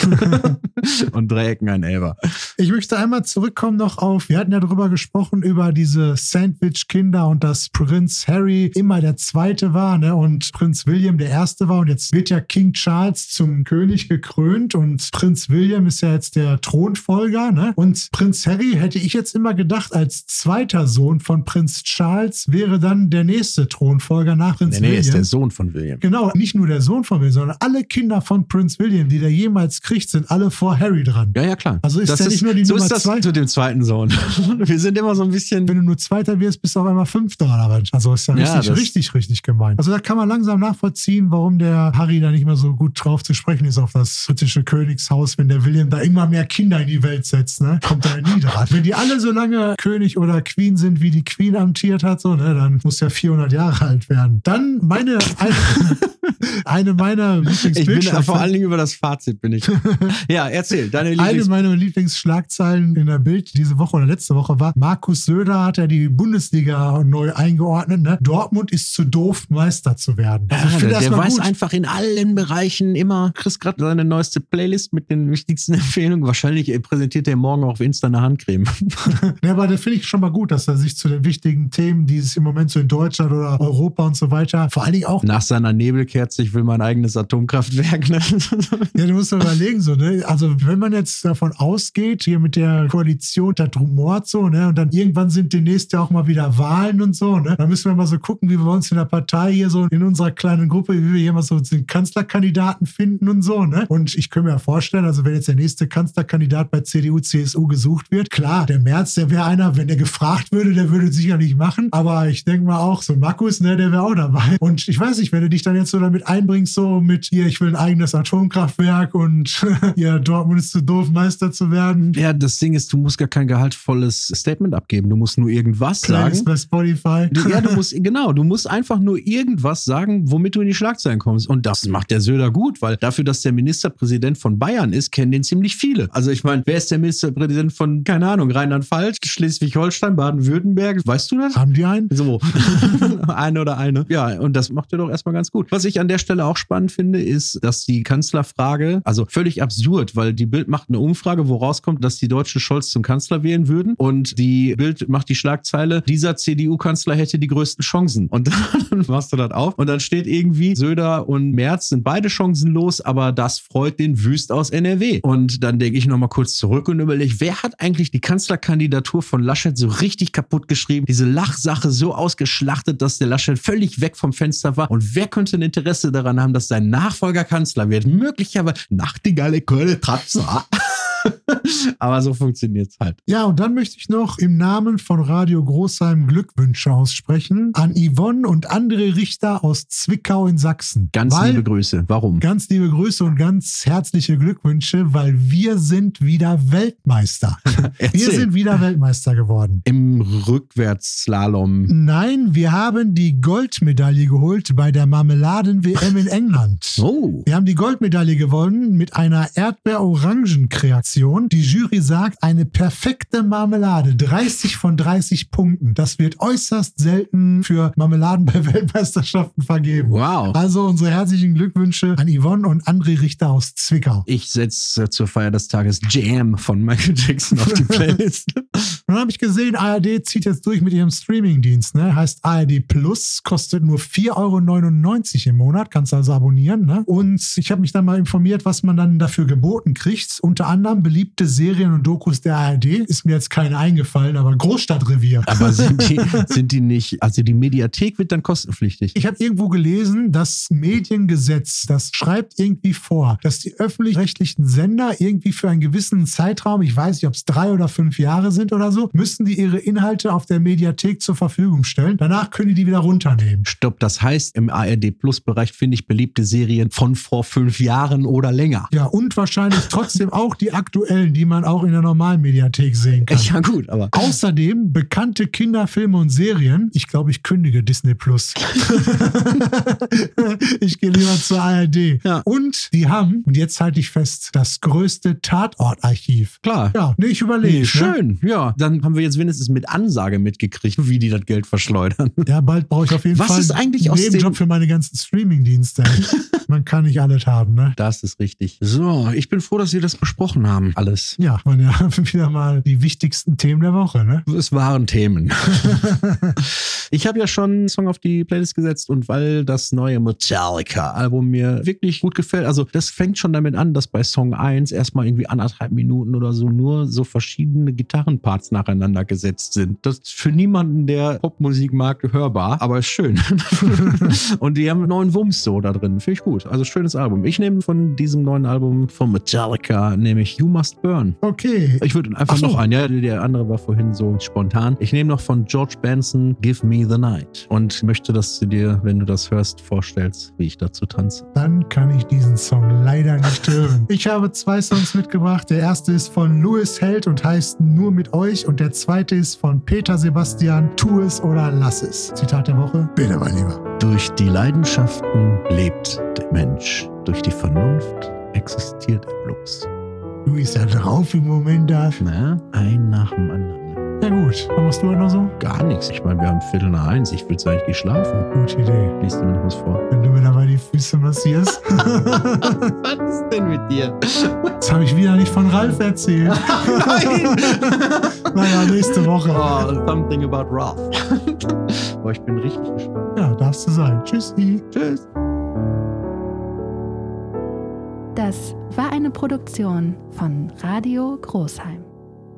und Dreiecken ein Elber. Ich möchte einmal zurückkommen noch auf, wir hatten ja darüber gesprochen, über diese Sandwich-Kinder und dass Prinz Harry immer der Zweite war ne? und Prinz William der Erste war. Und jetzt wird ja King Charles zum König gekrönt und Prinz William ist ja jetzt der Thronfolger. Ne? Und Prinz Harry hätte ich jetzt immer gedacht, als zweiter Sohn von Prinz Charles wäre dann der nächste Thronfolger nach Prinz Nee, nee, William. ist der Sohn von William. Genau, nicht nur der Sohn von William, sondern alle Kinder von Prinz William, die der jemals kriegt, sind alle vor Harry dran. Ja, ja, klar. Also ist der nicht nur die so Nummer ist das zwei? zu dem zweiten Sohn. Wir sind immer so ein bisschen. Wenn du nur Zweiter wirst, bist du auf einmal Fünfter oder was? Also ist ja Ja, richtig, das- richtig, richtig gemein. Also da kann man langsam nachvollziehen, warum der Harry da nicht mehr so gut drauf zu sprechen ist auf das britische Königshaus, wenn der William da immer mehr Kinder in die Welt setzt, ne? Kommt er nie dran. Wenn die alle so lange König oder Queen sind, wie die Queen amtiert hat, so, ne, dann muss er 400 Jahre alt werden. Dann meine, eine, eine meiner Ich bin Lieblingsbildschlagzeilen. vor allen Dingen über das Fazit bin ich. ja, erzähl, deine Eine Lieblings meiner Lieblingsschlagzeilen in der Bild diese Woche oder letzte Woche war, Markus Söder hat ja die Bundesliga neu eingeordnet. Ne? Dortmund ist zu doof, Meister zu werden. Also ich Ja, finde der der weiß gut. einfach in allen Bereichen immer, kriegst gerade seine neueste Playlist mit den wichtigsten Empfehlungen. Wahrscheinlich äh, präsentiert er morgen auf Insta eine Handcreme. Ja, aber da finde ich schon mal gut, dass er sich zu den wichtigen Themen, die es im Moment so in Deutschland oder Europa und so weiter, vor allen Dingen auch Nach seiner Nebelkerze, ich will mein eigenes Atomkraftwerk. Ne? Ja, du musst doch überlegen, so, ne? Also, wenn man jetzt davon ausgeht, hier mit der Koalition, das rumort so, ne? Und dann irgendwann sind demnächst ja auch mal wieder Wahlen und so, ne? Dann müssen wir mal so gucken, wie wir uns in der Partei hier so in unserer kleinen Gruppe, wie wir hier mal so den Kanzlerkandidaten finden und so, ne? Und ich könnte mir ja vorstellen, also wenn jetzt der nächste Kanzlerkandidat bei CDU, CSU gesucht wird, klar, der Merz, der wäre einer, wenn der gefragt würde, der würde es sicherlich machen. Aber ich denke mal auch, so Markus, ne, der wäre auch dabei. Und ich weiß nicht, wenn du dich dann jetzt so damit einbringst, so mit hier, ich will ein eigenes Atomkraftwerk und ja, Dortmund ist zu doof, Meister zu werden. Ja, das Ding ist, du musst gar kein gehaltvolles Statement abgeben. Du musst nur irgendwas Playlist sagen. bei Spotify. Ja, du musst, genau, du musst einfach nur irgendwas sagen, womit du in die Schlagzeilen kommst. Und das macht der Söder gut, weil dafür, dass der Ministerpräsident von Bayern ist, kennen den ziemlich viele. Also ich meine, wer ist der Ministerpräsident von, keine Ahnung, Rheinland-Pfalz, Schleswig-Holstein, Baden-Württemberg? Weißt du das? Haben die einen? So. eine oder eine. Ja, und das macht er doch erstmal ganz gut. Was ich an der Stelle auch spannend finde, ist, dass die Kanzlerfrage, also völlig absurd, weil die Bild macht eine Umfrage, wo rauskommt, dass die Deutschen Scholz zum Kanzler wählen würden. Und die Bild macht die Schlagzeile, dieser CDU-Kanzler hätte die größten Chancen. Und dann machst du das auf. Und dann steht irgendwie, Söder und Merz sind beide chancenlos, aber das freut den Wüst aus NRW. Und dann denke ich nochmal kurz zurück und überlege, wer hat eigentlich die Kanzlerkandidatur von Laschet so richtig kaputt geschrieben? Diese Lachsache so ausgeschlachtet, dass der Laschet völlig weg vom Fenster war. Und wer könnte ein Interesse daran haben, dass sein Nachfolger Kanzler wird? Möglicherweise Nachtigalle Kölle Tratza. Aber so funktioniert es halt. Ja, und dann möchte ich noch im Namen von Radio Großheim Glückwünsche aussprechen an Yvonne und André Richter aus Zwickau in Sachsen. Ganz Weil- liebe Grüße. Warum? Ganz liebe Grüße und ganz herzliche Glückwünsche, weil wir sind wieder Weltmeister. Wir sind wieder Weltmeister geworden. Im Rückwärtsslalom. Nein, wir haben die Goldmedaille geholt bei der Marmeladen-WM in England. Oh. Wir haben die Goldmedaille gewonnen mit einer Erdbeer-Orangen-Kreation. Die Jury sagt, eine perfekte Marmelade, 30 von 30 Punkten. Das wird äußerst selten für Marmeladen bei Weltmeisterschaften vergeben. Wow. Also unsere herzlichen Glückwünsche an Yvonne und André Richter aus Zwickau. Ich setze zur Feier des Tages Jam von Michael Jackson auf die Playlist. Dann habe ich gesehen, ARD zieht jetzt durch mit ihrem Streamingdienst. Ne? Heißt ARD Plus, kostet nur 4,99 Euro im Monat, kannst also abonnieren. Ne? Und ich habe mich dann mal informiert, was man dann dafür geboten kriegt. Unter anderem beliebte Serien und Dokus der ARD. Ist mir jetzt keine eingefallen, aber Großstadtrevier. Aber sind die, sind die nicht, also die Mediathek wird dann kostenpflichtig. Ich habe irgendwo gelesen, das Mediengesetz, das schreibt irgendwie vor, dass die öffentlich-rechtlichen Sender irgendwie für einen gewissen Zeitraum, ich weiß nicht, ob es drei oder fünf Jahre sind oder so, müssen die ihre Inhalte auf der Mediathek zur Verfügung stellen. Danach können die die wieder runternehmen. Stopp, das heißt, im ARD Plus Bereich finde ich beliebte Serien von vor fünf Jahren oder länger. Ja, und wahrscheinlich trotzdem auch die aktuellen, die man auch in der normalen Mediathek sehen kann. Ja, gut, aber. Außerdem bekannte Kinderfilme und Serien. Ich glaube, ich kündige Disney Plus. ich gehe lieber zur ARD. Ja. Und die haben, und jetzt halte ich fest, das größte Tatortarchiv. Klar. Ja, nee, ich überlege. Nee, ne? schön, ja. Dann haben wir jetzt wenigstens mit Ansage mitgekriegt, wie die das Geld verschleudern. Ja, bald brauche ich auf jeden Was Fall ist eigentlich einen aus Nebenjob für meine ganzen Streaming-Dienste. Man kann nicht alles haben, ne? Das ist richtig. So, ich bin froh, dass wir das besprochen haben. Alles. Ja, man ja wieder mal die wichtigsten Themen der Woche, ne? Es waren Themen. ich habe ja schon einen Song auf die Playlist gesetzt und weil das neue Metallica-Album mir wirklich gut gefällt, also das fängt schon damit an, dass bei Song 1 erstmal irgendwie anderthalb Minuten oder so nur so verschiedene Gitarrenparts nacheinander gesetzt sind. Das ist für niemanden, der Popmusik mag, hörbar, aber ist schön. und die haben einen neuen Wumms so da drin. Finde ich gut. Also schönes Album. Ich nehme von diesem neuen Album von Metallica, nämlich You Must Burn. Okay. Ich würde einfach Ach so. noch einen, ja, der andere war vorhin so spontan. Ich nehme noch von George Benson Give Me the Night und möchte, dass du dir, wenn du das hörst, vorstellst, wie ich dazu tanze. Dann kann ich diesen Song leider nicht hören. Ich habe zwei Songs mitgebracht. Der erste ist von Louis Held und heißt Nur mit euch und der zweite ist von Peter Sebastian Tu es oder lass es. Zitat der Woche. Bitte, mein Lieber. Durch die Leidenschaften lebt der Mensch, durch die Vernunft existiert er bloß. Du ist ja drauf im Moment da. Na, ein nach dem anderen. Ja gut, was machst du heute noch so? Gar nichts. Ich meine, wir haben Viertel nach eins. Ich würde sagen, ich gehe schlafen. Gute Idee. Liest du mir noch was vor? Wenn du mir dabei die Füße massierst. Was ist denn mit dir? Das habe ich wieder nicht von Ralf erzählt. Nein! naja, nächste Woche. Oh, something about Ralph. Boah, ich bin richtig gespannt. Ja, darfst du sein. Tschüssi. Tschüss. Das war eine Produktion von Radio Großheim.